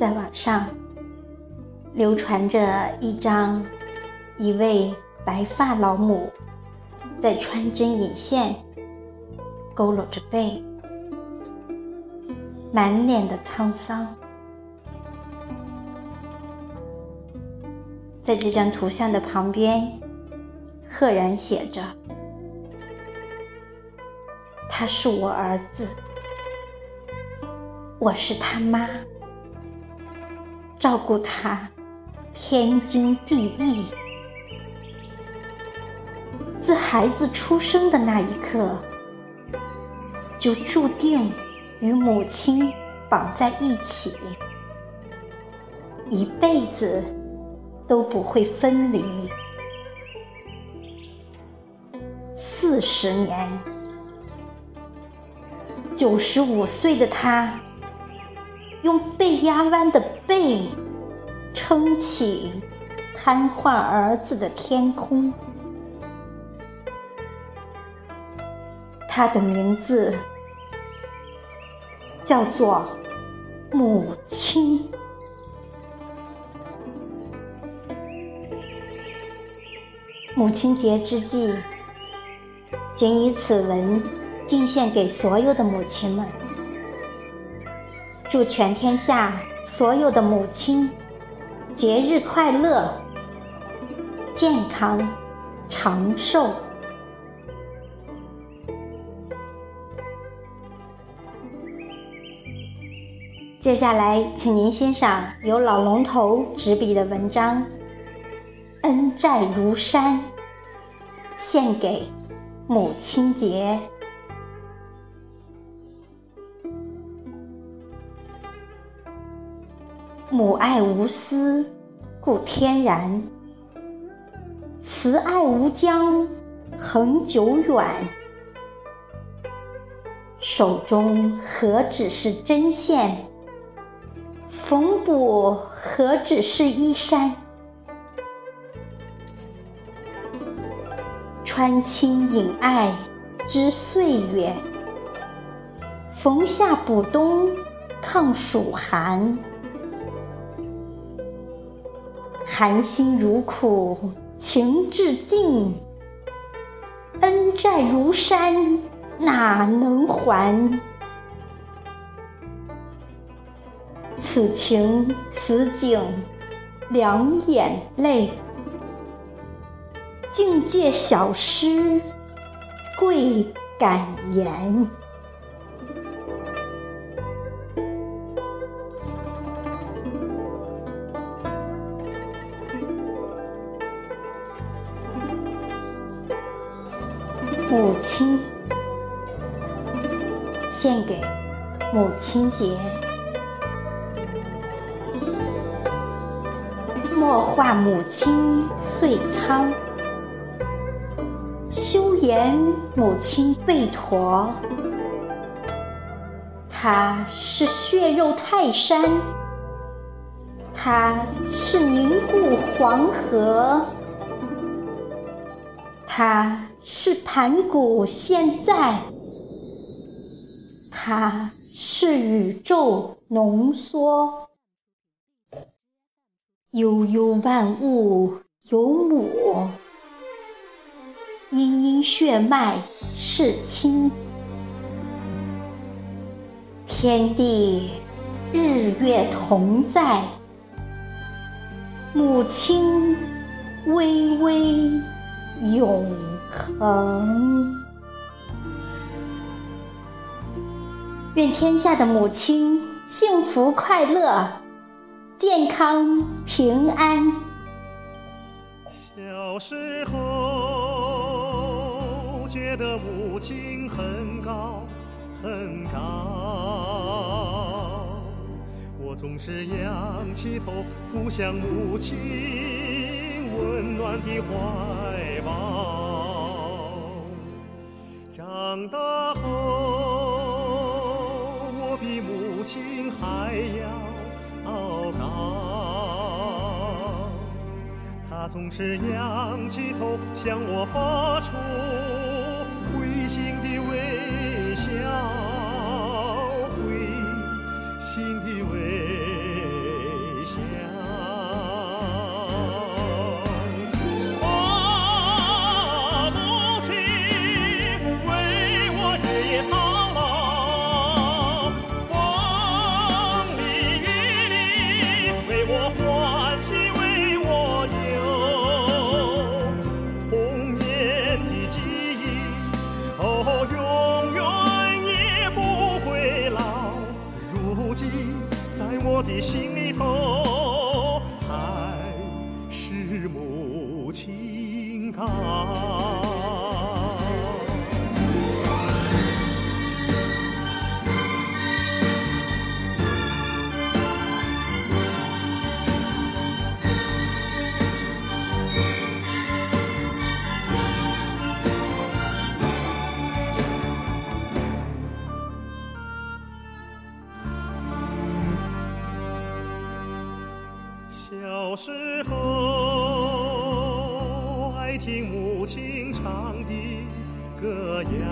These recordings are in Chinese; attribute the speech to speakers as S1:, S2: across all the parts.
S1: 在网上流传着一张一位白发老母在穿针引线，佝偻着背，满脸的沧桑。在这张图像的旁边，赫然写着：“他是我儿子，我是他妈，照顾他天经地义。自孩子出生的那一刻，就注定与母亲绑在一起，一辈子。”都不会分离。四十年，九十五岁的他，用背压弯的背撑起瘫痪儿子的天空。他的名字叫做母亲。母亲节之际，谨以此文敬献给所有的母亲们，祝全天下所有的母亲节日快乐、健康长寿。接下来，请您欣赏由老龙头执笔的文章。恩债如山，献给母亲节。母爱无私，故天然；慈爱无疆，恒久远。手中何止是针线，缝补何止是衣衫。穿亲引爱知岁月，缝夏补冬抗暑寒。含辛茹苦情至尽，恩债如山哪能还？此情此景两眼泪。境界小诗，贵感言。母亲，献给母亲节。莫话母亲岁苍。休言母亲背驼，她是血肉泰山，她是凝固黄河，她是盘古现在，她是宇宙浓缩，悠悠万物有母。殷殷血脉是亲，天地日月同在，母亲巍巍永恒。愿天下的母亲幸福快乐、健康平安。
S2: 小时候。觉得母亲很高很高，我总是仰起头扑向母亲温暖的怀抱。长大后，我比母亲还要高，她总是仰起头向我发出。会心的微笑，我的心里头还是母亲高。时候爱听母亲唱的歌谣，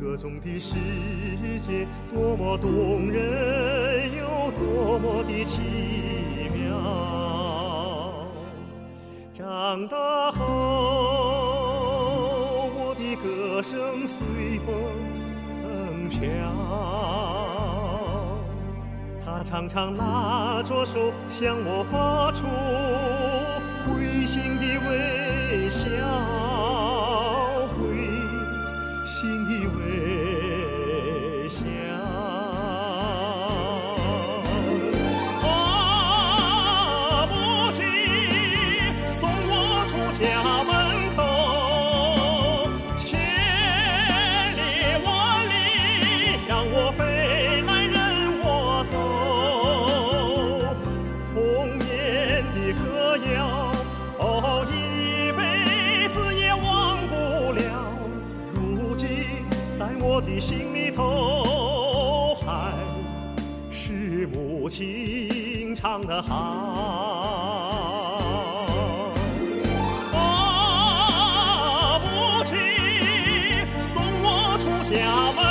S2: 歌中的世界多么动人，又多么的奇妙。长大后，我的歌声随风飘。他常常拉着手向我发出会心的微笑，会心的微笑。啊，母亲送我出家门。我的心里头还是母亲唱的好。啊，母亲送我出家门。